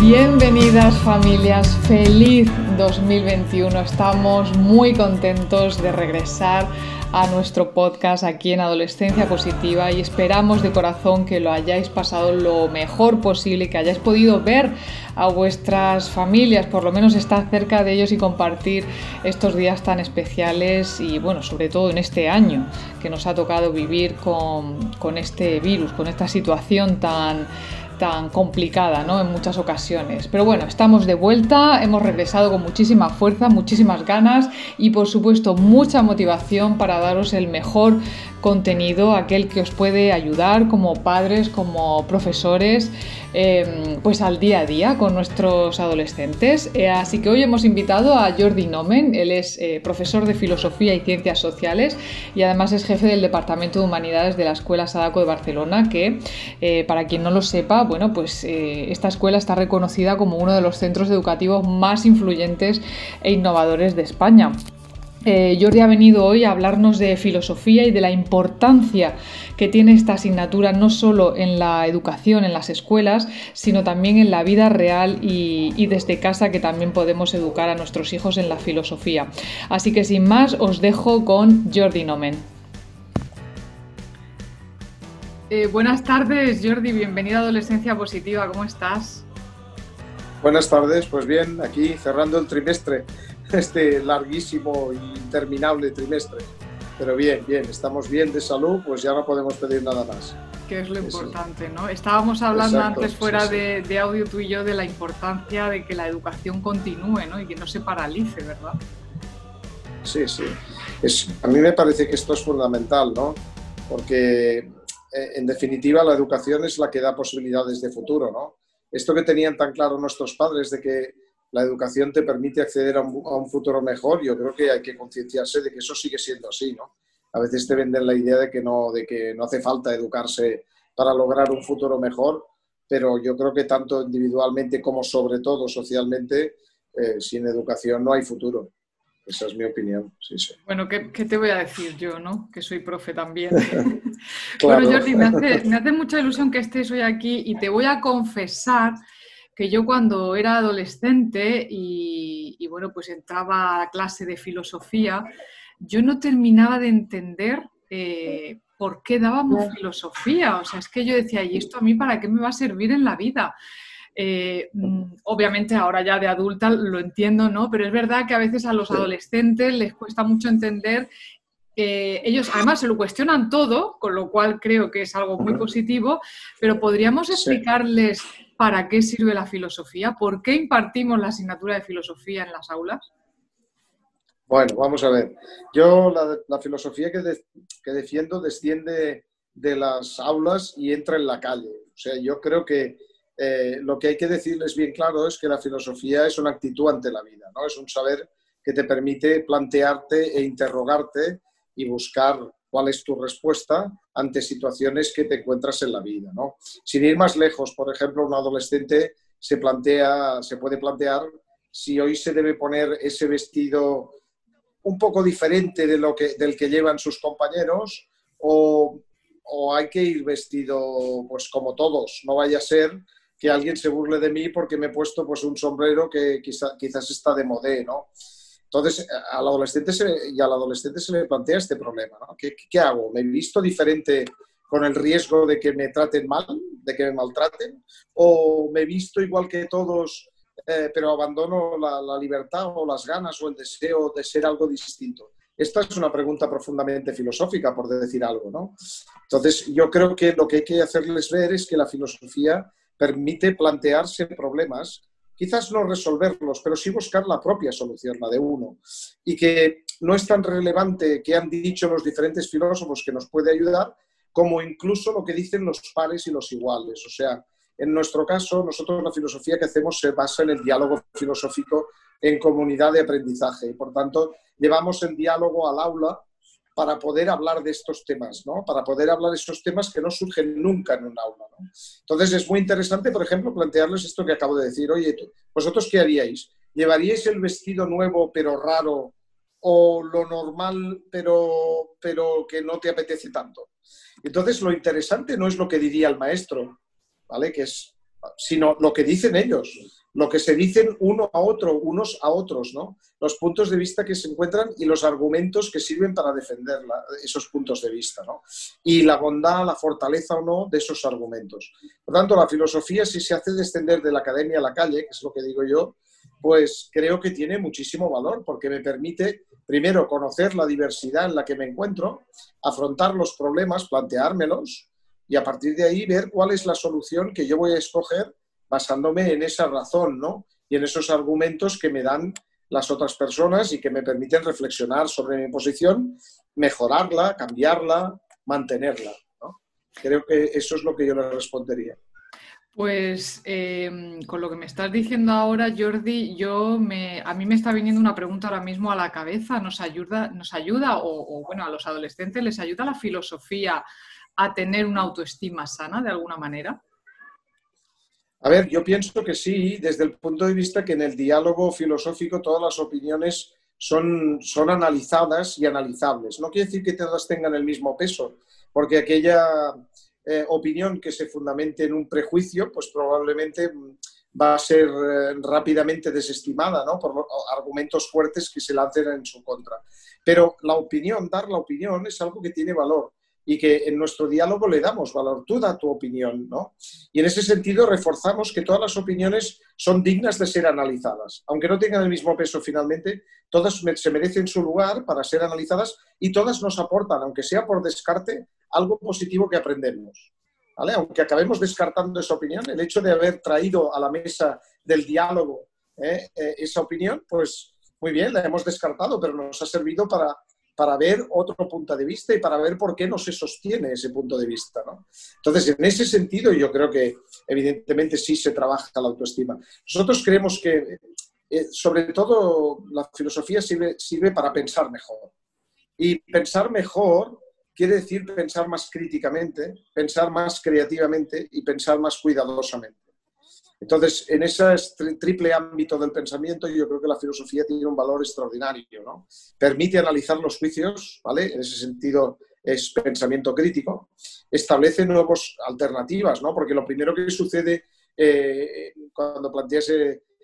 Bienvenidas familias, feliz 2021. Estamos muy contentos de regresar a nuestro podcast aquí en Adolescencia Positiva y esperamos de corazón que lo hayáis pasado lo mejor posible, que hayáis podido ver a vuestras familias, por lo menos estar cerca de ellos y compartir estos días tan especiales y bueno, sobre todo en este año que nos ha tocado vivir con, con este virus, con esta situación tan tan complicada ¿no? en muchas ocasiones. Pero bueno, estamos de vuelta, hemos regresado con muchísima fuerza, muchísimas ganas y por supuesto mucha motivación para daros el mejor contenido, aquel que os puede ayudar como padres, como profesores, em, pues al día a día con nuestros adolescentes. Eh, así que hoy hemos invitado a Jordi Nomen, él es eh, profesor de Filosofía y Ciencias Sociales y además es jefe del Departamento de Humanidades de la Escuela Sadaco de Barcelona, que eh, para quien no lo sepa, bueno, pues esta escuela está reconocida como uno de los centros educativos más influyentes e innovadores de España. Eh, Jordi ha venido hoy a hablarnos de filosofía y de la importancia que tiene esta asignatura no solo en la educación, en las escuelas, sino también en la vida real y, desde casa que también podemos educar a nuestros hijos en la filosofía. Así que sin más os dejo con Jordi Nomen. Eh, buenas tardes Jordi, bienvenido a Adolescencia Positiva, ¿cómo estás? Buenas tardes, pues bien, aquí cerrando el trimestre este larguísimo e interminable trimestre. Pero bien, bien, estamos bien de salud, pues ya no podemos pedir nada más. Que es lo importante, ¿no? Estábamos hablando antes fuera De, de, audio tú y yo de la importancia de que la educación continúe, ¿no? Y que no se paralice, ¿verdad? Sí, sí. Es, a mí me parece que esto es fundamental, ¿no? Porque en definitiva la educación es la que da posibilidades de futuro, ¿no? Esto que tenían tan claro nuestros padres de que la educación te permite acceder a un, futuro mejor, yo creo que hay que concienciarse de que eso sigue siendo así, ¿no? A veces te venden la idea de que no, de que no hace falta educarse para lograr un futuro mejor, pero yo creo que tanto individualmente como sobre todo socialmente, eh, sin educación no hay futuro. Esa es mi opinión. Sí, sí. Bueno, ¿qué, ¿qué, te voy a decir yo, no? Que soy profe también. Bueno, Jordi, me hace, me hace mucha ilusión que estés hoy aquí y te voy a confesar que yo cuando era adolescente y, bueno, pues entraba a clase de filosofía, yo no terminaba de entender eh, por qué dábamos filosofía. O sea, es que yo decía, ¿y esto a mí para qué me va a servir en la vida? Eh, mm, obviamente ahora ya de adulta lo entiendo, ¿no? Pero es verdad que a veces a los adolescentes les cuesta mucho entender ellos además se lo cuestionan todo, con lo cual creo que es algo muy positivo, pero podríamos explicarles para qué sirve la filosofía, por qué impartimos la asignatura de filosofía en las aulas. Bueno, vamos a ver. Yo la, filosofía que, que, defiendo desciende de las aulas y entra en la calle. O sea, yo creo que eh, lo que hay que decirles bien claro es que la filosofía es una actitud ante la vida, ¿no? Es un saber que te permite plantearte e interrogarte y buscar cuál es tu respuesta ante situaciones que te encuentras en la vida. ¿no? Sin ir más lejos, por ejemplo, un adolescente se, plantea, se puede plantear si hoy se debe poner ese vestido un poco diferente de lo que, del que llevan sus compañeros o, o hay que ir vestido pues como todos, no vaya a ser que alguien se burle de mí porque me he puesto pues un sombrero que quizá, quizás está de modé, ¿no? Entonces, al adolescente y al adolescente se le plantea este problema, ¿no? ¿Qué, hago? ¿Me he visto diferente con el riesgo de que me traten mal, de que me maltraten? ¿O me he visto igual que todos, eh, pero abandono la, libertad o las ganas o el deseo de ser algo distinto? Esta es una pregunta profundamente filosófica, por decir algo, ¿no? Entonces, yo creo que lo que hay que hacerles ver es que la filosofía permite plantearse problemas quizás no resolverlos, pero sí buscar la propia solución, la de uno. Y que no es tan relevante que han dicho los diferentes filósofos que nos puede ayudar, como incluso lo que dicen los pares y los iguales. O sea, en nuestro caso, nosotros la filosofía que hacemos se basa en el diálogo filosófico en comunidad de aprendizaje y, por tanto, llevamos el diálogo al aula para poder hablar de estos temas, ¿no? Para poder hablar de estos temas que no surgen nunca en un aula. Entonces es muy interesante, por ejemplo, plantearles esto que acabo de decir. Oye, ¿vosotros qué haríais? ¿Llevaríais el vestido nuevo pero raro o lo normal pero, pero que no te apetece tanto? Entonces lo interesante no es lo que diría el maestro, ¿vale? Que es, sino lo que dicen ellos lo que se dicen uno a otro, unos a otros, ¿no? Los puntos de vista que se encuentran y los argumentos que sirven para defender esos puntos de vista, ¿no? Y la bondad, la fortaleza o no de esos argumentos. Por tanto, la filosofía, si se hace descender de la academia a la calle, que es lo que digo yo, pues creo que tiene muchísimo valor porque me permite, primero, conocer la diversidad en la que me encuentro, afrontar los problemas, planteármelos y a partir de ahí ver cuál es la solución que yo voy a escoger basándome en esa razón, ¿no? Y en esos argumentos que me dan las otras personas y que me permiten reflexionar sobre mi posición, mejorarla, cambiarla, mantenerla. Creo que eso es lo que yo le respondería. Pues em, con lo que me estás diciendo ahora, Jordi, yo me, a mí me está viniendo una pregunta ahora mismo a la cabeza. ¿Nos ayuda, nos ayuda o, o, bueno, a los adolescentes les ayuda la filosofía a tener una autoestima sana de alguna manera? A ver, yo pienso que sí, desde el punto de vista que en el diálogo filosófico todas las opiniones son, son analizadas y analizables. No quiere decir que todas tengan el mismo peso, porque aquella eh, opinión que se fundamente en un prejuicio, pues probablemente va a ser eh, rápidamente desestimada ¿no? por argumentos fuertes que se lancen en su contra. Pero la opinión, dar la opinión, es algo que tiene valor y que en nuestro diálogo le damos valor. Tú da tu opinión, ¿no? Y en ese sentido reforzamos que todas las opiniones son dignas de ser analizadas. Aunque no tengan el mismo peso finalmente, todas se merecen su lugar para ser analizadas y todas nos aportan, aunque sea por descarte, algo positivo que aprendemos. ¿Vale? Aunque acabemos descartando esa opinión, el hecho de haber traído a la mesa del diálogo ¿eh? Eh, esa opinión, pues muy bien, la hemos descartado, pero nos ha servido para para ver otro punto de vista y para ver por qué no se sostiene ese punto de vista. ¿no? Entonces, en ese sentido, yo creo que evidentemente sí se trabaja la autoestima. Nosotros creemos que, eh, sobre todo, la filosofía sirve, sirve para pensar mejor. Y pensar mejor quiere decir pensar más críticamente, pensar más creativamente y pensar más cuidadosamente. Entonces, en ese triple ámbito del pensamiento, yo creo que la filosofía tiene un valor extraordinario, ¿no? Permite analizar los juicios, ¿vale? En ese sentido es pensamiento crítico, establece nuevas alternativas, ¿no? Porque lo primero que sucede eh, cuando planteas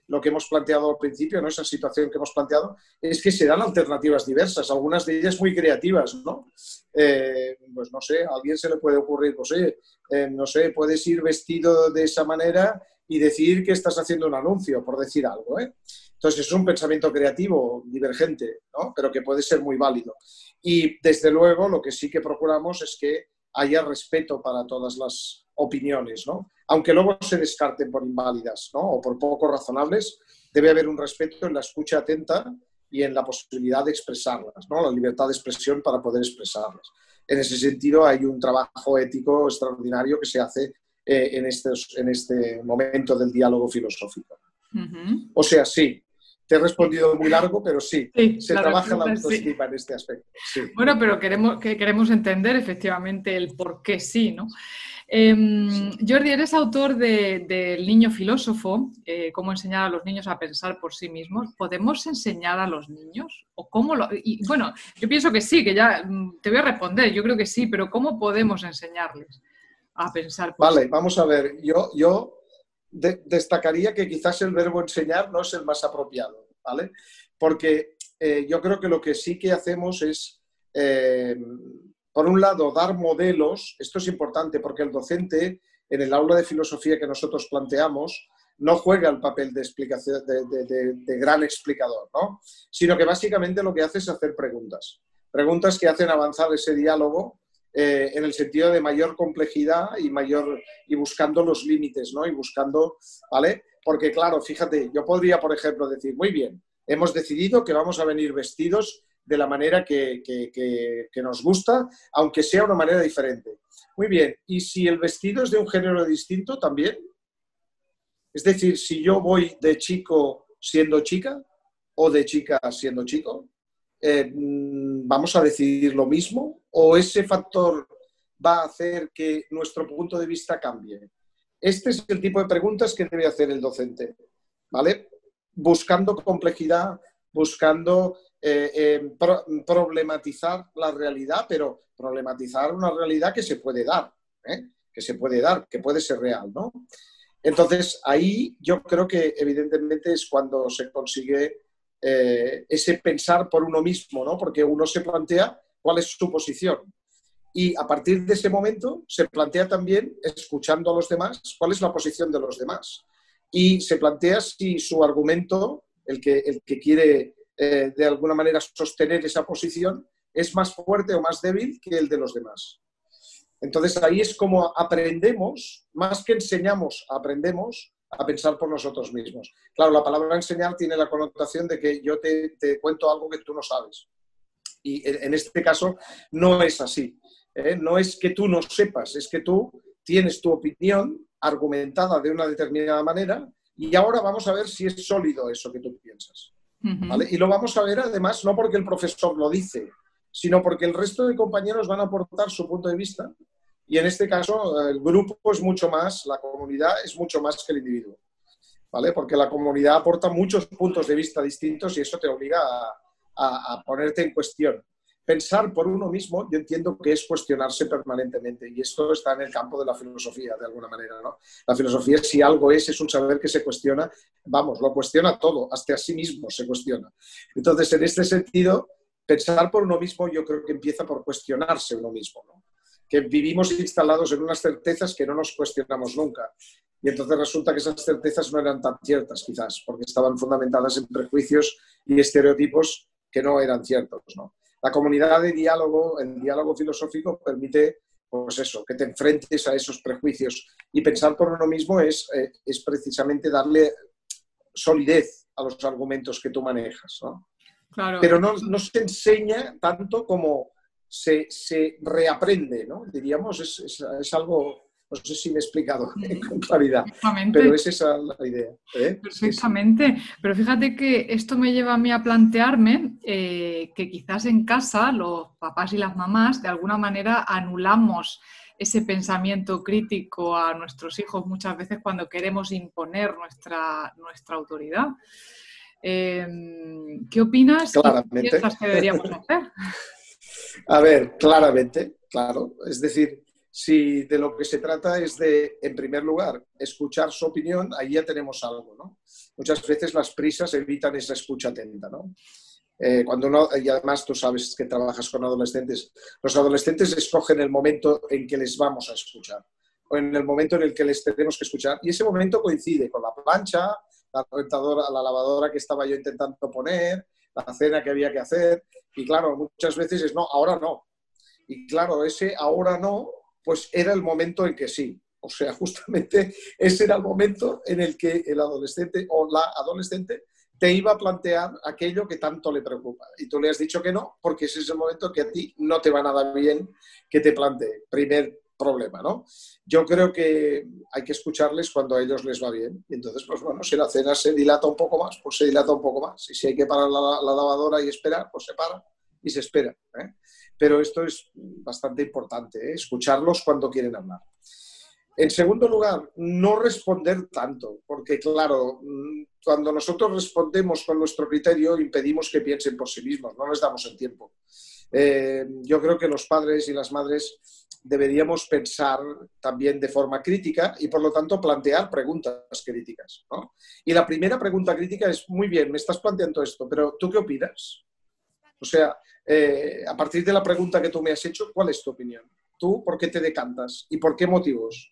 lo que hemos planteado al principio, ¿no? esa situación que hemos planteado, es que se dan alternativas diversas, algunas de ellas muy creativas, ¿no? Eh, pues no sé, a alguien se le puede ocurrir, pues oye, eh, no sé, puedes ir vestido de esa manera y decir que estás haciendo un anuncio, por decir algo. ¿eh? Entonces es un pensamiento creativo, divergente, ¿no? pero que puede ser muy válido. Y desde luego lo que sí que procuramos es que haya respeto para todas las opiniones, ¿no? aunque luego se descarten por inválidas ¿no? o por poco razonables, debe haber un respeto en la escucha atenta y en la posibilidad de expresarlas, ¿no? la libertad de expresión para poder expresarlas. En ese sentido, hay un trabajo ético extraordinario que se hace eh, en, este, en este momento del diálogo filosófico. O sea, sí, te he respondido muy largo, pero sí, se trabaja la autoestima en este aspecto. Bueno, pero queremos, que queremos entender efectivamente el por qué sí, ¿no? Em, Jordi, eres autor del Niño Filósofo, eh, cómo enseñar a los niños a pensar por sí mismos. ¿Podemos enseñar a los niños? ¿O cómo lo, y, bueno, yo pienso que sí, que ya mm, te voy a responder, yo creo que sí, pero ¿cómo podemos enseñarles? A pensar. Vale, vamos a ver. Yo, yo destacaría que quizás el verbo enseñar no es el más apropiado, ¿vale? Porque eh, yo creo que lo que sí que hacemos es, eh, por un lado, dar modelos. Esto es importante porque el docente, en el aula de filosofía que nosotros planteamos, no juega el papel de, explicación, de, gran explicador, ¿no? Sino que básicamente lo que hace es hacer preguntas. Preguntas que hacen avanzar ese diálogo eh, en el sentido de mayor complejidad y, mayor, y buscando los límites, ¿no? Y buscando, ¿vale? Porque claro, fíjate, yo podría, por ejemplo, decir, muy bien, hemos decidido que vamos a venir vestidos de la manera que, que, nos gusta, aunque sea una manera diferente. Muy bien, y si el vestido es de un género distinto, también, Es decir, si yo voy de chico siendo chica o de chica siendo chico, eh, ¿vamos a decidir lo mismo? ¿O ese factor va a hacer que nuestro punto de vista cambie? Este es el tipo de preguntas que debe hacer el docente, ¿vale? Buscando complejidad, buscando eh, eh, problematizar la realidad, pero problematizar una realidad que se puede dar, que se puede dar, que puede ser real, ¿no? Entonces, ahí yo creo que evidentemente es cuando se consigue eh, ese pensar por uno mismo, ¿no? Porque uno se plantea cuál es su posición. Y a partir de ese momento se plantea también, escuchando a los demás, cuál es la posición de los demás. Y se plantea si su argumento, el que, el que quiere eh, de alguna manera sostener esa posición, es más fuerte o más débil que el de los demás. Entonces ahí es como aprendemos, más que enseñamos, aprendemos a pensar por nosotros mismos. Claro, la palabra enseñar tiene la connotación de que yo te, cuento algo que tú no sabes. Y en, este caso no es así. ¿eh? No es que tú no sepas, es que tú tienes tu opinión argumentada de una determinada manera y ahora vamos a ver si es sólido eso que tú piensas. Y lo vamos a ver además no porque el profesor lo dice, sino porque el resto de compañeros van a aportar su punto de vista y en este caso, el grupo es mucho más, la comunidad es mucho más que el individuo, ¿vale? Porque la comunidad aporta muchos puntos de vista distintos y eso te obliga a, ponerte en cuestión. Pensar por uno mismo, yo entiendo que es cuestionarse permanentemente y esto está en el campo de la filosofía, de alguna manera, ¿no? La filosofía, si algo es, es un saber que se cuestiona, vamos, lo cuestiona todo, hasta a sí mismo se cuestiona. Entonces, en este sentido, pensar por uno mismo yo creo que empieza por cuestionarse uno mismo. Que vivimos instalados en unas certezas que no nos cuestionamos nunca. Y entonces resulta que esas certezas no eran tan ciertas, quizás, porque estaban fundamentadas en prejuicios y estereotipos que no eran ciertos. ¿no? La comunidad de diálogo, el diálogo filosófico, permite, pues eso, que te enfrentes a esos prejuicios. Y pensar por uno mismo es, eh, es precisamente darle solidez a los argumentos que tú manejas. ¿no? Claro. Pero no, no se enseña tanto como se, reaprende, ¿no? Diríamos, es, algo, no sé si me he explicado con claridad, pero es esa la idea. ¿eh? Perfectamente, pero fíjate que esto me lleva a mí a plantearme eh, que quizás en casa los papás y las mamás de alguna manera anulamos ese pensamiento crítico a nuestros hijos muchas veces cuando queremos imponer nuestra, nuestra autoridad. Em, ¿Qué opinas? ¿Qué piensas que deberíamos hacer? A ver, claramente, claro. Es decir, si de lo que se trata es de, en primer lugar, escuchar su opinión, ahí ya tenemos algo, ¿no? Muchas veces las prisas evitan esa escucha atenta, ¿no? Eh, cuando uno, y además tú sabes que trabajas con adolescentes, los adolescentes escogen el momento en que les vamos a escuchar o en el momento en el que les tenemos que escuchar y ese momento coincide con la plancha, la la lavadora que estaba yo intentando poner, la cena que había que hacer. Y claro, muchas veces es no, ahora no. Y claro, ese ahora no, pues era el momento en que sí. O sea, justamente ese era el momento en el que el adolescente o la adolescente te iba a plantear aquello que tanto le preocupa. Y tú le has dicho que no, porque ese es el momento que a ti no te va nada bien que te plantee. Primer problema, ¿no? Yo creo que hay que escucharles cuando a ellos les va bien. Y entonces, pues bueno, si la cena se dilata un poco más, pues se dilata un poco más. Y si hay que parar la, lavadora y esperar, pues se para y se espera. ¿eh? Pero esto es bastante importante, ¿eh? escucharlos cuando quieren hablar. En segundo lugar, no responder tanto, porque claro, cuando nosotros respondemos con nuestro criterio, impedimos que piensen por sí mismos, no les damos el tiempo. Eh, yo creo que los padres y las madres deberíamos pensar también de forma crítica y por lo tanto plantear preguntas críticas. Y la primera pregunta crítica es, muy bien, me estás planteando esto, pero ¿tú qué opinas? O sea, eh, a partir de la pregunta que tú me has hecho, ¿cuál es tu opinión? ¿Tú por qué te decantas? ¿Y por qué motivos?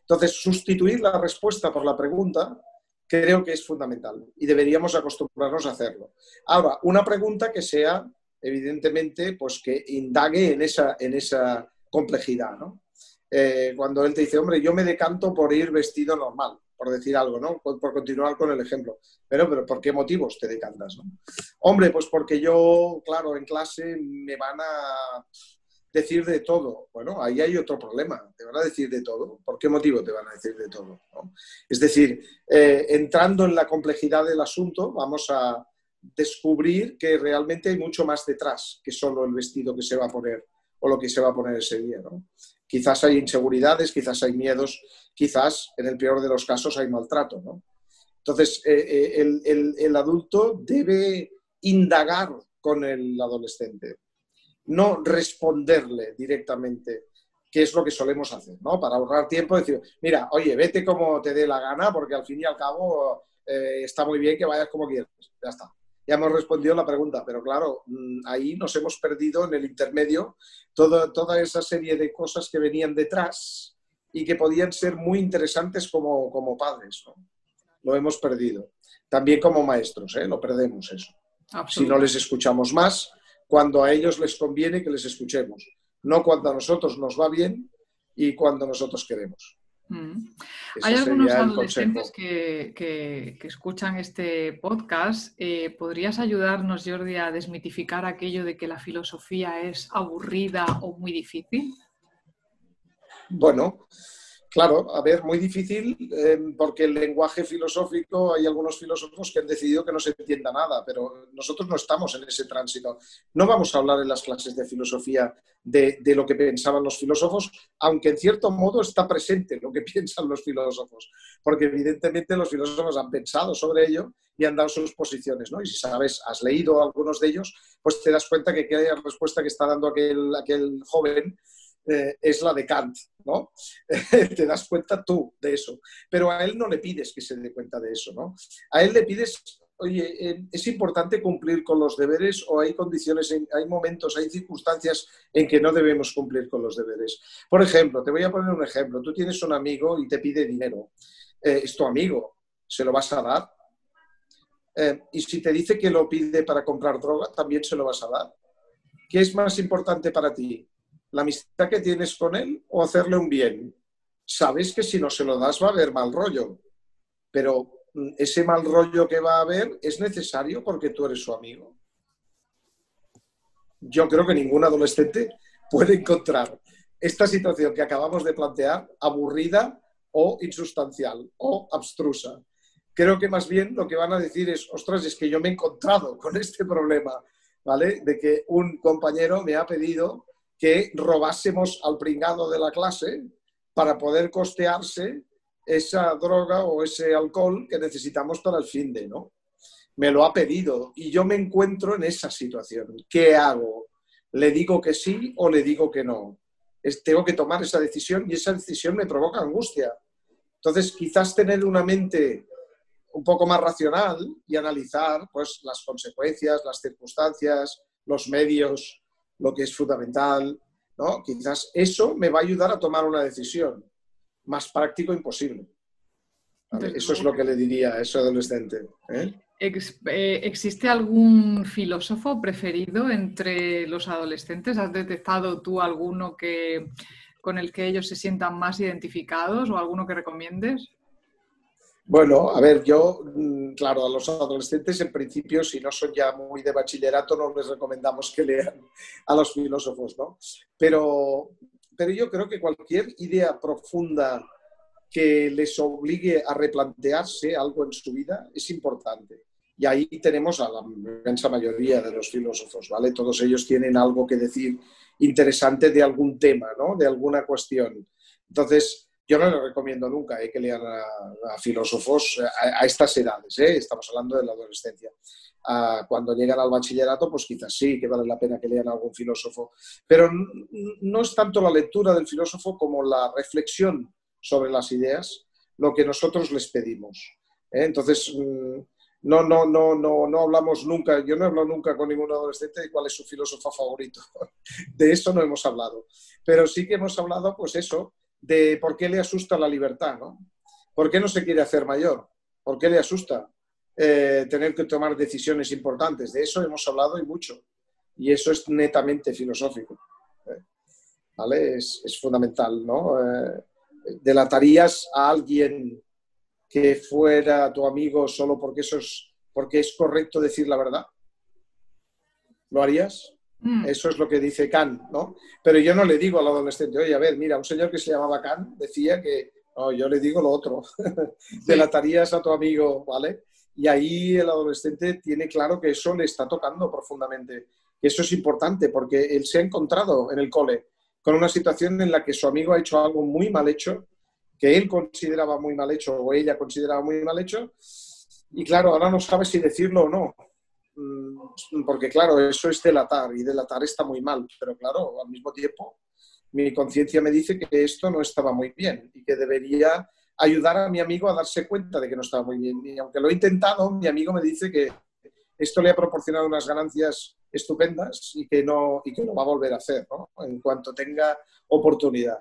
Entonces, sustituir la respuesta por la pregunta creo que es fundamental y deberíamos acostumbrarnos a hacerlo. Ahora, una pregunta que sea, evidentemente, pues que indague en esa, en esa complejidad, ¿no? Eh, cuando él te dice, hombre, yo me decanto por ir vestido normal, por decir algo, ¿no? Por, continuar con el ejemplo. Pero, pero, ¿por qué motivos te decantas, no? Hombre, pues porque yo, claro, en clase me van a, decir de todo. Bueno, ahí hay otro problema. Te van a decir de todo. ¿Por qué motivo te van a decir de todo? Es decir, eh, entrando en la complejidad del asunto, vamos a descubrir que realmente hay mucho más detrás que solo el vestido que se va a poner o lo que se va a poner ese día. Quizás hay inseguridades, quizás hay miedos, quizás, en el peor de los casos, hay maltrato. Entonces, eh, eh, el adulto debe indagar con el adolescente no responderle directamente, que es lo que solemos hacer, ¿no? Para ahorrar tiempo, decir, mira, oye, vete como te dé la gana, porque al fin y al cabo eh, está muy bien que vayas como quieras. Ya está. Ya hemos respondido la pregunta, pero claro, mm, ahí nos hemos perdido en el intermedio toda esa serie de cosas que venían detrás y que podían ser muy interesantes como, como padres. ¿no? Lo hemos perdido. También como maestros, ¿eh? lo perdemos eso. Si no les escuchamos más, cuando a ellos les conviene que les escuchemos, no cuando a nosotros nos va bien y cuando nosotros queremos. Mm. Hay algunos adolescentes que, escuchan este podcast. Eh, ¿Podrías ayudarnos, Jordi, a desmitificar aquello de que la filosofía es aburrida o muy difícil? Bueno, Claro, a ver, muy difícil em, porque el lenguaje filosófico, hay algunos filósofos que han decidido que no se entienda nada, pero nosotros no estamos en ese tránsito. No vamos a hablar en las clases de filosofía de, de lo que pensaban los filósofos, aunque en cierto modo está presente lo que piensan los filósofos, porque evidentemente los filósofos han pensado sobre ello y han dado sus posiciones, ¿no? Y si sabes, has leído algunos de ellos, pues te das cuenta que aquella respuesta que está dando aquel, aquel joven eh, es la de Kant, ¿no? Te das cuenta tú de eso. Pero a él no le pides que se dé cuenta de eso, ¿no? A él le pides, oye, eh, es importante cumplir con los deberes o hay condiciones, hay momentos, hay circunstancias en que no debemos cumplir con los deberes. Por ejemplo, te voy a poner un ejemplo. Tú tienes un amigo y te pide dinero. Eh, es tu amigo, ¿se lo vas a dar? y si te dice que lo pide para comprar droga, también se lo vas a dar. ¿Qué es más importante para ti? La amistad que tienes con él o hacerle un bien. Sabes que si no se lo das va a haber mal rollo, pero mm, ese mal rollo que va a haber es necesario porque tú eres su amigo. Yo creo que ningún adolescente puede encontrar esta situación que acabamos de plantear aburrida o insustancial o abstrusa. Creo que más bien lo que van a decir es, ostras, es que yo me he encontrado con este problema, ¿vale? De que un compañero me ha pedido que robásemos al pringado de la clase para poder costearse esa droga o ese alcohol que necesitamos para el fin de, ¿no? Me lo ha pedido y yo me encuentro en esa situación. ¿Qué hago? ¿Le digo que sí o le digo que no? tengo que tomar esa decisión y esa decisión me provoca angustia. Entonces, quizás tener una mente un poco más racional y analizar pues, las consecuencias, las circunstancias, los medios lo que es fundamental, ¿no? Quizás eso me va a ayudar a tomar una decisión. Más práctico imposible. Eso es lo que le diría a ese adolescente. ¿eh? Eh, ¿Existe algún filósofo preferido entre los adolescentes? ¿Has detectado tú alguno que, con el que ellos se sientan más identificados o alguno que recomiendes? Bueno, a ver, yo, mm, claro, a los adolescentes en principio, si no son ya muy de bachillerato, no les recomendamos que lean a los filósofos, ¿no? Pero, pero yo creo que cualquier idea profunda que les obligue a replantearse algo en su vida es importante. Y ahí tenemos a la inmensa mayoría de los filósofos, ¿vale? Todos ellos tienen algo que decir interesante de algún tema, ¿no? De alguna cuestión. Entonces, yo no le recomiendo nunca eh, que lean a, filósofos a, estas edades, eh, estamos hablando de la adolescencia. cuando llegan al bachillerato, pues quizás sí que vale la pena que lean a algún filósofo, pero no es tanto la lectura del filósofo como la reflexión sobre las ideas lo que nosotros les pedimos. Eh. Entonces, no, no, no, no, no hablamos nunca, yo no he hablado nunca con ningún adolescente de cuál es su filósofo favorito. De eso no hemos hablado. Pero sí que hemos hablado, pues eso, de por qué le asusta la libertad, ¿no? ¿Por qué no se quiere hacer mayor? ¿Por qué le asusta eh, tener que tomar decisiones importantes? De eso hemos hablado y mucho. Y eso es netamente filosófico. ¿eh? ¿Vale? Es, fundamental, ¿no? Eh, ¿Delatarías a alguien que fuera tu amigo solo porque eso es, porque es correcto decir la verdad? ¿Lo harías? Mm. Eso es lo que dice Kant, ¿no? Pero yo no le digo al adolescente, oye, a ver, mira, un señor que se llamaba Kant decía que, no, yo le digo lo otro, delatarías a tu amigo, ¿vale? Y ahí el adolescente tiene claro que eso le está tocando profundamente. Y eso es importante porque él se ha encontrado en el cole con una situación en la que su amigo ha hecho algo muy mal hecho, que él consideraba muy mal hecho o ella consideraba muy mal hecho, y claro, ahora no sabe si decirlo o no. Mm, porque claro, eso es delatar y delatar está muy mal, pero claro, al mismo tiempo mi conciencia me dice que esto no estaba muy bien y que debería ayudar a mi amigo a darse cuenta de que no estaba muy bien. Y aunque lo he intentado, mi amigo me dice que esto le ha proporcionado unas ganancias estupendas y que no, y que no va a volver a hacer en cuanto tenga oportunidad.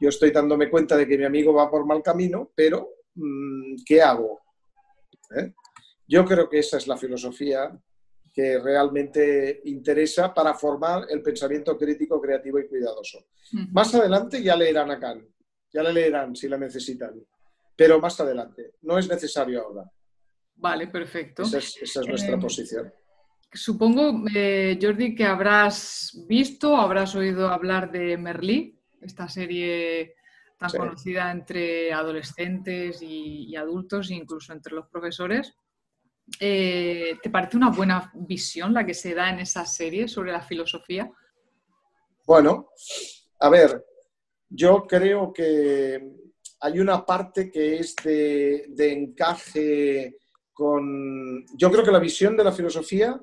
Yo estoy dándome cuenta de que mi amigo va por mal camino, pero mm, ¿qué hago? ¿Eh? Yo creo que esa es la filosofía que realmente interesa para formar el pensamiento crítico, creativo y cuidadoso. Más adelante ya leerán a Kant, ya le leerán si la necesitan, pero más adelante, no es necesario ahora. Vale, perfecto. Esa es, nuestra eh, posición. Supongo, eh, Jordi, que habrás visto, habrás oído hablar de Merlí, esta serie tan conocida entre adolescentes y, adultos, incluso entre los profesores. Eh, ¿Te parece una buena visión la que se da en esa serie sobre la filosofía? Bueno, a ver, yo creo que hay una parte que es de, encaje con... Yo creo que la visión de la filosofía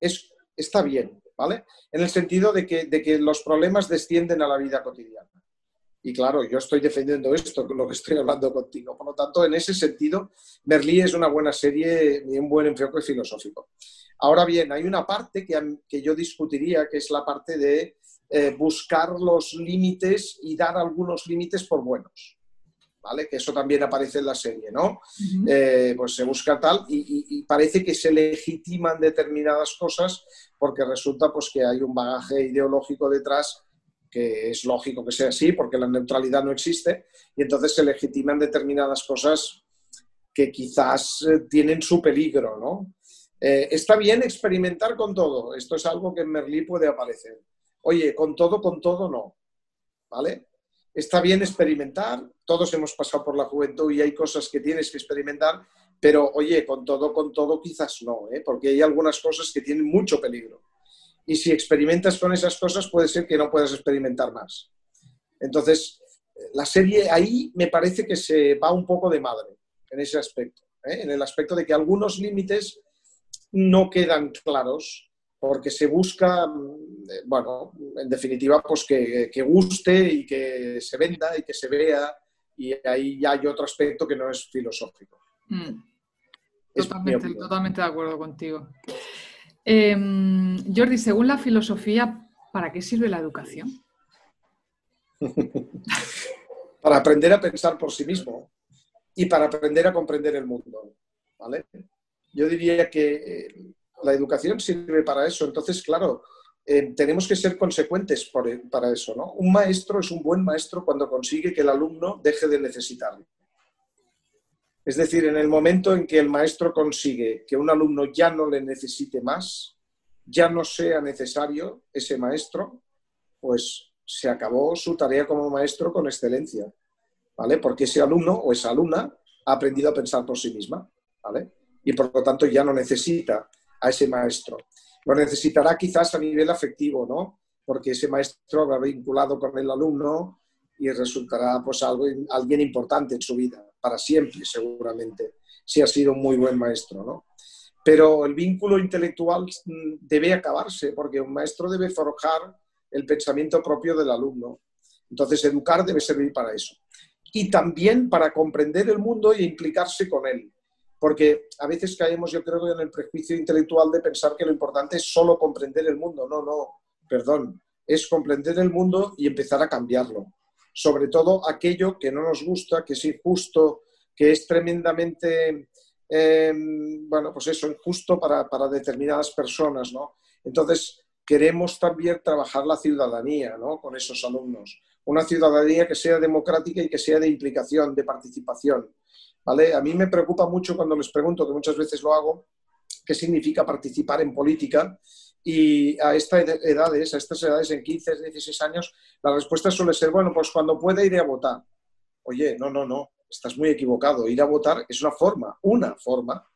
es, está bien, ¿vale? En el sentido de que, de que los problemas descienden a la vida cotidiana. Y claro, yo estoy defendiendo esto, lo que estoy hablando contigo. Por lo tanto, en ese sentido, Merlí es una buena serie y un buen enfoque filosófico. Ahora bien, hay una parte que, que yo discutiría, que es la parte de eh, buscar los límites y dar algunos límites por buenos. ¿Vale? Que eso también aparece en la serie, ¿no? Eh, pues se busca tal y, y, parece que se legitiman determinadas cosas porque resulta pues que hay un bagaje ideológico detrás que es lógico que sea así, porque la neutralidad no existe, y entonces se legitiman determinadas cosas que quizás eh, tienen su peligro, ¿no? Eh, está bien experimentar con todo, esto es algo que en Merlí puede aparecer. Oye, con todo, con todo no, ¿vale? Está bien experimentar, todos hemos pasado por la juventud y hay cosas que tienes que experimentar, pero oye, con todo, con todo quizás no, ¿eh? porque hay algunas cosas que tienen mucho peligro y si experimentas con esas cosas puede ser que no puedas experimentar más. Entonces, la serie ahí me parece que se va un poco de madre en ese aspecto, ¿eh? en el aspecto de que algunos límites no quedan claros porque se busca, mm, bueno, en definitiva, pues que, guste y que se venda y que se vea y ahí ya hay otro aspecto que no es filosófico. Mm. totalmente de acuerdo contigo. Em, Jordi, según la filosofía, ¿para qué sirve la educación? para aprender a pensar por sí mismo y para aprender a comprender el mundo. ¿vale? Yo diría que eh, la educación sirve para eso. Entonces, claro, eh, tenemos que ser consecuentes para eso. ¿no? Un maestro es un buen maestro cuando consigue que el alumno deje de necesitarlo. Es decir, en el momento en que el maestro consigue que un alumno ya no le necesite más, ya no sea necesario ese maestro, pues se acabó su tarea como maestro con excelencia, ¿vale? Porque ese alumno o esa alumna ha aprendido a pensar por sí misma, ¿vale? Y por lo tanto ya no necesita a ese maestro. Lo necesitará quizás a nivel afectivo, ¿no? Porque ese maestro habrá vinculado con el alumno y resultará pues algo, alguien importante en su vida para siempre, seguramente, si ha sido un muy buen maestro, ¿no? Pero el vínculo intelectual debe acabarse, porque un maestro debe forjar el pensamiento propio del alumno. Entonces, educar debe servir para eso. Y también para comprender el mundo e implicarse con él. Porque a veces caemos, yo creo, en el prejuicio intelectual de pensar que lo importante es solo comprender el mundo. No, no, perdón. Es comprender el mundo y empezar a cambiarlo sobre todo aquello que no nos gusta, que es injusto, que es tremendamente, eh, bueno, pues eso, injusto para, para, determinadas personas, ¿no? Entonces, queremos también trabajar la ciudadanía, ¿no? Con esos alumnos. Una ciudadanía que sea democrática y que sea de implicación, de participación, ¿vale? A mí me preocupa mucho cuando les pregunto, que muchas veces lo hago, qué significa participar en política Y a estas edades, a estas edades en 15, 16 años, la respuesta suele ser, bueno, pues cuando pueda iré a votar. Oye, no, no, no, estás muy equivocado. Ir a votar es una forma, una forma,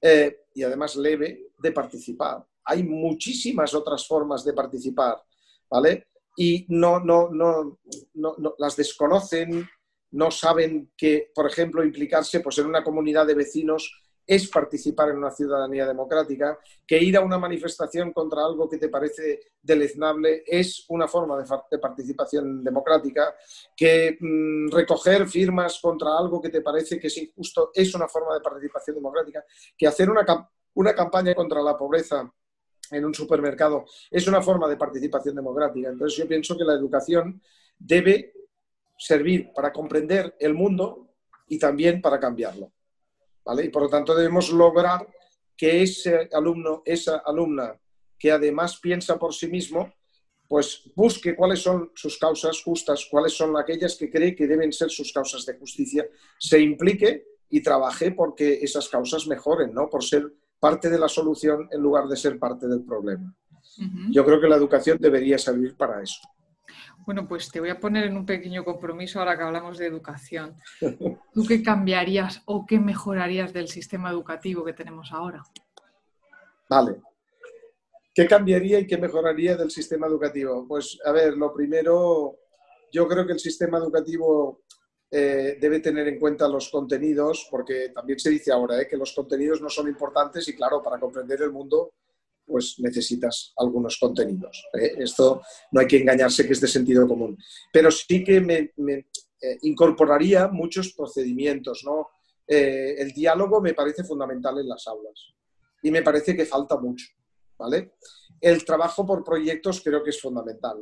eh, y además leve, de participar. Hay muchísimas otras formas de participar, ¿vale? Y no, no, no, no, las desconocen, no saben que, por ejemplo, implicarse pues, en una comunidad de vecinos es participar en una ciudadanía democrática, que ir a una manifestación contra algo que te parece deleznable es una forma de, participación democrática, que mm, recoger firmas contra algo que te parece que es injusto es una forma de participación democrática, que hacer una, una campaña contra la pobreza en un supermercado es una forma de participación democrática. Entonces yo pienso que la educación debe servir para comprender el mundo y también para cambiarlo. Y por lo tanto debemos lograr que ese alumno, esa alumna que además piensa por sí mismo, pues busque cuáles son sus causas justas, cuáles son aquellas que cree que deben ser sus causas de justicia, se implique y trabaje porque esas causas mejoren, ¿no? Por ser parte de la solución en lugar de ser parte del problema. Yo creo que la educación debería servir para eso. Bueno, pues te voy a poner en un pequeño compromiso ahora que hablamos de educación. ¿Tú qué cambiarías o qué mejorarías del sistema educativo que tenemos ahora? Vale. ¿Qué cambiaría y qué mejoraría del sistema educativo? Pues, a ver, lo primero, yo creo que el sistema educativo eh, debe tener en cuenta los contenidos, porque también se dice ahora eh, que los contenidos no son importantes y, claro, para comprender el mundo pues necesitas algunos contenidos. ¿eh? Esto no hay que engañarse que es de sentido común. Pero sí que me, eh, incorporaría muchos procedimientos. ¿no? Eh, el diálogo me parece fundamental en las aulas y me parece que falta mucho. ¿vale? El trabajo por proyectos creo que es fundamental.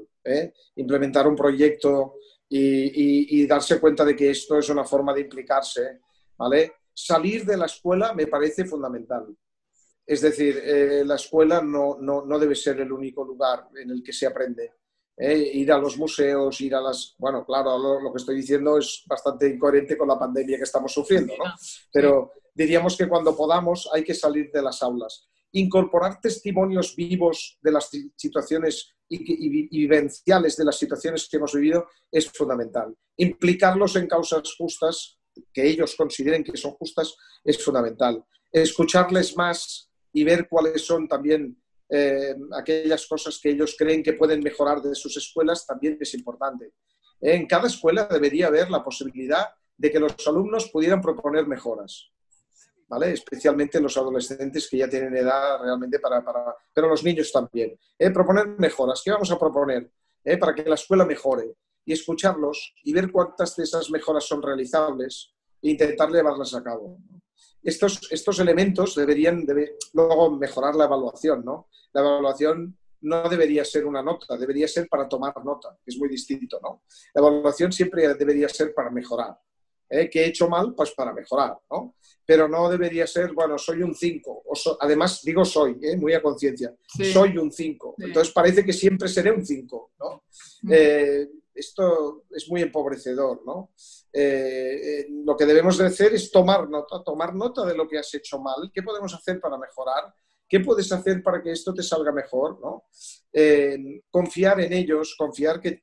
Implementar un proyecto y, y, darse cuenta de que esto es una forma de implicarse. ¿vale? Salir de la escuela me parece fundamental. Es decir, eh, la escuela no, debe ser el único lugar en el que se aprende. ¿eh? Ir a los museos, ir a las... Bueno, claro, lo, que estoy diciendo es bastante incoherente con la pandemia que estamos sufriendo, ¿no? Pero diríamos que cuando podamos hay que salir de las aulas. Incorporar testimonios vivos de las situaciones y, vivenciales de las situaciones que hemos vivido es fundamental. Implicarlos en causas justas, que ellos consideren que son justas, es fundamental. Escucharles más y ver cuáles son también eh, aquellas cosas que ellos creen que pueden mejorar de sus escuelas también es importante. En cada escuela debería haber la posibilidad de que los alumnos pudieran proponer mejoras, ¿vale? Especialmente los adolescentes que ya tienen edad realmente para... para pero los niños también. ¿eh? Proponer mejoras. ¿Qué vamos a proponer? ¿Eh? Para que la escuela mejore. Y escucharlos y ver cuántas de esas mejoras son realizables e intentar llevarlas a cabo estos, estos elementos deberían luego mejorar la evaluación, ¿no? La evaluación no debería ser una nota, debería ser para tomar nota, que es muy distinto, ¿no? La evaluación siempre debería ser para mejorar. ¿eh? ¿Qué he hecho mal? Pues para mejorar, ¿no? Pero no debería ser, bueno, soy un 5. Además, digo soy, ¿eh? muy a conciencia. Soy un 5. Entonces parece que siempre seré un 5, ¿no? Mm. Eh, esto es muy empobrecedor, ¿no? Eh, eh, lo que debemos de hacer es tomar nota, tomar nota de lo que has hecho mal, qué podemos hacer para mejorar, qué puedes hacer para que esto te salga mejor, ¿no? Eh, confiar en ellos, confiar que,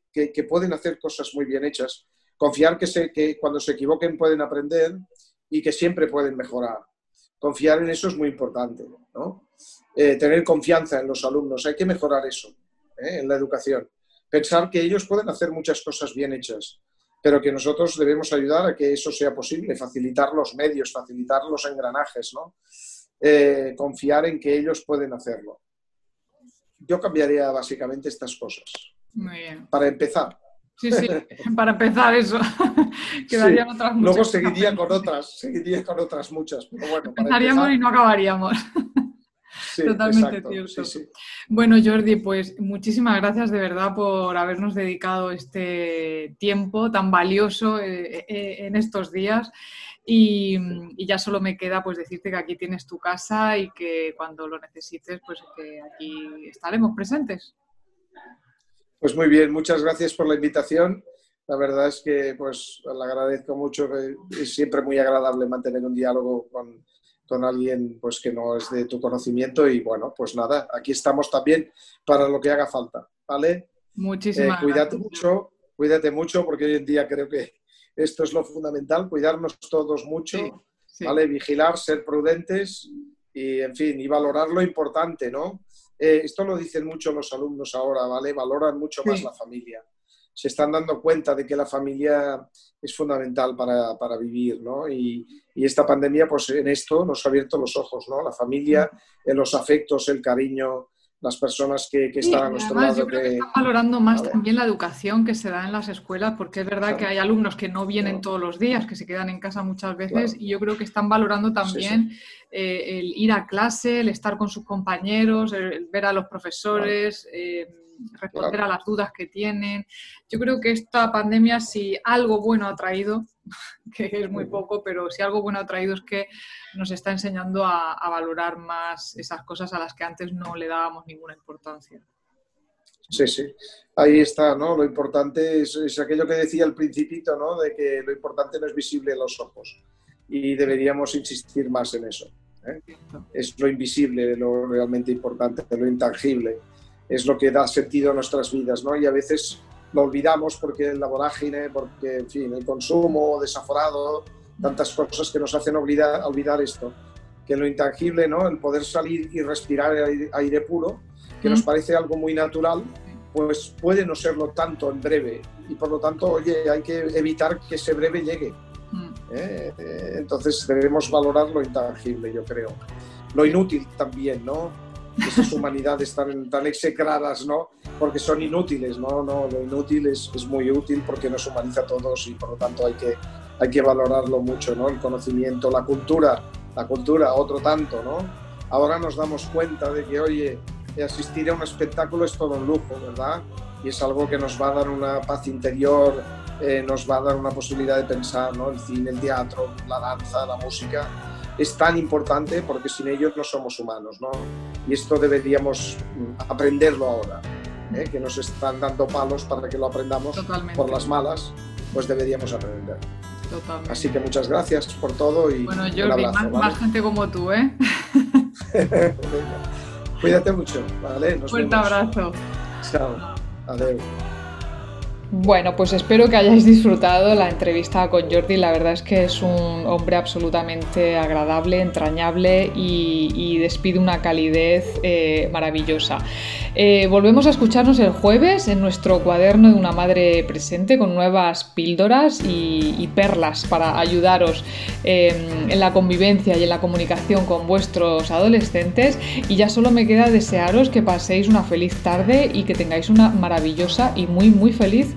pueden hacer cosas muy bien hechas, confiar que, que cuando se equivoquen pueden aprender y que siempre pueden mejorar. Confiar en eso es muy importante, ¿no? tener confianza en los alumnos, hay que mejorar eso en la educación pensar que ellos pueden hacer muchas cosas bien hechas, pero que nosotros debemos ayudar a que eso sea posible, facilitar los medios, facilitar los engranajes, ¿no? Eh, confiar en que ellos pueden hacerlo. Yo cambiaría básicamente estas cosas. Muy bien. Para empezar. Sí, sí, para empezar eso. Quedarían otras muchas. Luego seguiría con otras, seguiría con otras muchas. Pero bueno, Empezaríamos y no acabaríamos. Totalmente cierto. bueno, Jordi, pues muchísimas gracias de verdad por habernos dedicado este tiempo tan valioso eh, eh, en estos días. Y, ya solo me queda pues decirte que aquí tienes tu casa y que cuando lo necesites, pues que aquí estaremos presentes. Pues muy bien, muchas gracias por la invitación la verdad es que pues le agradezco mucho, es siempre muy agradable mantener un diálogo con, con alguien pues que no es de tu conocimiento y bueno, pues nada, aquí estamos también para lo que haga falta, ¿vale? Muchísimas eh, Cuídate mucho, cuídate mucho porque hoy en día creo que esto es lo fundamental, cuidarnos todos mucho, ¿vale? Vigilar, ser prudentes y, en fin, y valorar lo importante, ¿no? Eh, esto lo dicen mucho los alumnos ahora, ¿vale? Valoran mucho más la familia. Se están dando cuenta de que la familia es fundamental para, para vivir, ¿no? Y, y, esta pandemia, pues en esto nos ha abierto los ojos, ¿no? La familia, en los afectos, el cariño, las personas que, están a nuestro lado. Yo creo que, están valorando más también la educación que se da en las escuelas, porque es verdad que hay alumnos que no vienen todos los días, que se quedan en casa muchas veces, y yo creo que están valorando también eh, el ir a clase, el estar con sus compañeros, el, ver a los profesores. Eh, responder a las dudas que tienen. Yo creo que esta pandemia, si algo bueno ha traído, que es muy poco, pero si algo bueno ha traído es que nos está enseñando a, valorar más esas cosas a las que antes no le dábamos ninguna importancia. Sí, sí. Ahí está, ¿no? Lo importante es, aquello que decía al principito, ¿no? De que lo importante no es visible en los ojos. Y deberíamos insistir más en eso. ¿eh? Es lo invisible, lo realmente importante, lo intangible es lo que da sentido a nuestras vidas, ¿no? Y a veces lo olvidamos porque la vorágine, porque, en fin, el consumo desaforado, tantas cosas que nos hacen olvidar, olvidar esto, que lo intangible, ¿no? El poder salir y respirar aire, puro, que nos parece algo muy natural, pues puede no serlo tanto en breve. Y por lo tanto, oye, hay que evitar que ese breve llegue. ¿eh? Eh, entonces debemos valorar lo intangible, yo creo. Lo inútil también, ¿no? Esas humanidades tan, tan execradas, ¿no? Porque son inútiles, ¿no? no lo inútil es, es, muy útil porque nos humaniza a todos y por lo tanto hay que, hay que valorarlo mucho, ¿no? El conocimiento, la cultura, la cultura, otro tanto, ¿no? Ahora nos damos cuenta de que, oye, asistir a un espectáculo es todo un lujo, ¿verdad? Y es algo que nos va a dar una paz interior, eh, nos va a dar una posibilidad de pensar, ¿no? El cine, el teatro, la danza, la música es tan importante porque sin ellos no somos humanos, ¿no? Y esto deberíamos mm, aprenderlo ahora, ¿eh? que nos están dando palos para que lo aprendamos por las malas, pues deberíamos aprender. Totalmente. Así que muchas gracias por todo y bueno, Jordi, más, gente como tú, ¿eh? Cuídate mucho, ¿vale? Nos Fuerte abrazo. Chao. Adiós. Bueno, pues espero que hayáis disfrutado la entrevista con Jordi. La verdad es que es un hombre absolutamente agradable, entrañable y, despide una calidez eh, maravillosa. Eh, volvemos a escucharnos el jueves en nuestro cuaderno de una madre presente con nuevas píldoras y, perlas para ayudaros em, en la convivencia y en la comunicación con vuestros adolescentes. Y ya solo me queda desearos que paséis una feliz tarde y que tengáis una maravillosa y muy muy feliz